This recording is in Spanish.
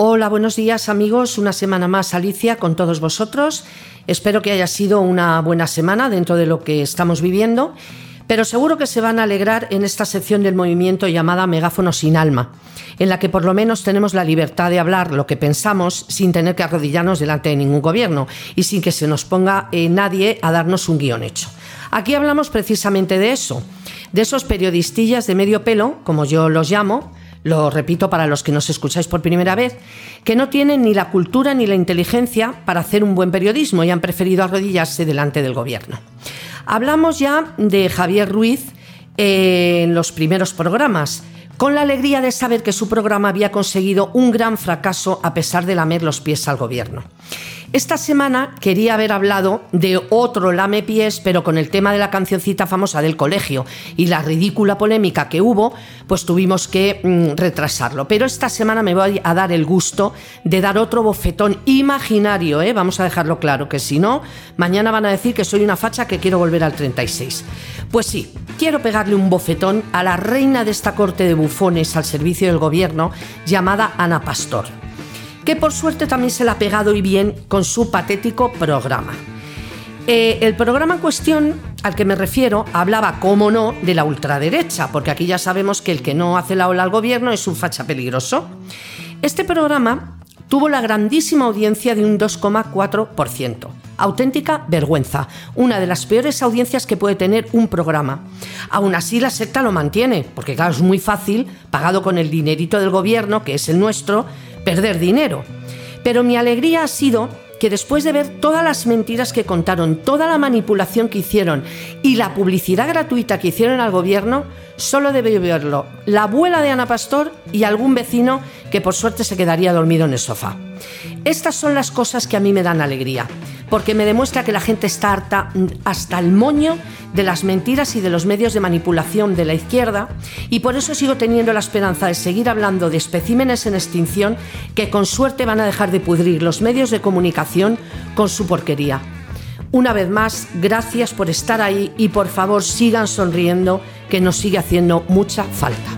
Hola, buenos días amigos. Una semana más Alicia con todos vosotros. Espero que haya sido una buena semana dentro de lo que estamos viviendo, pero seguro que se van a alegrar en esta sección del movimiento llamada Megáfono sin alma, en la que por lo menos tenemos la libertad de hablar lo que pensamos sin tener que arrodillarnos delante de ningún gobierno y sin que se nos ponga eh, nadie a darnos un guion hecho. Aquí hablamos precisamente de eso, de esos periodistillas de medio pelo, como yo los llamo, lo repito para los que nos escucháis por primera vez, que no tienen ni la cultura ni la inteligencia para hacer un buen periodismo y han preferido arrodillarse delante del gobierno. Hablamos ya de Javier Ruiz en los primeros programas, con la alegría de saber que su programa había conseguido un gran fracaso a pesar de lamer los pies al gobierno. Esta semana quería haber hablado de otro lame pies, pero con el tema de la cancioncita famosa del colegio y la ridícula polémica que hubo, pues tuvimos que mm, retrasarlo. Pero esta semana me voy a dar el gusto de dar otro bofetón imaginario, ¿eh? vamos a dejarlo claro, que si no, mañana van a decir que soy una facha que quiero volver al 36. Pues sí, quiero pegarle un bofetón a la reina de esta corte de bufones al servicio del gobierno llamada Ana Pastor que por suerte también se la ha pegado y bien con su patético programa. Eh, el programa en cuestión al que me refiero hablaba, como no, de la ultraderecha, porque aquí ya sabemos que el que no hace la ola al gobierno es un facha peligroso. Este programa tuvo la grandísima audiencia de un 2,4%. Auténtica vergüenza, una de las peores audiencias que puede tener un programa. Aún así la secta lo mantiene, porque claro, es muy fácil, pagado con el dinerito del gobierno, que es el nuestro, perder dinero. Pero mi alegría ha sido que después de ver todas las mentiras que contaron, toda la manipulación que hicieron y la publicidad gratuita que hicieron al gobierno, solo debe verlo la abuela de Ana Pastor y algún vecino que por suerte se quedaría dormido en el sofá. Estas son las cosas que a mí me dan alegría porque me demuestra que la gente está harta mm, hasta el moño de las mentiras y de los medios de manipulación de la izquierda y por eso sigo teniendo la esperanza de seguir hablando de especímenes en extinción que con suerte van a dejar de pudrir los medios de comunicación con su porquería. Una vez más, gracias por estar ahí y por favor sigan sonriendo que nos sigue haciendo mucha falta.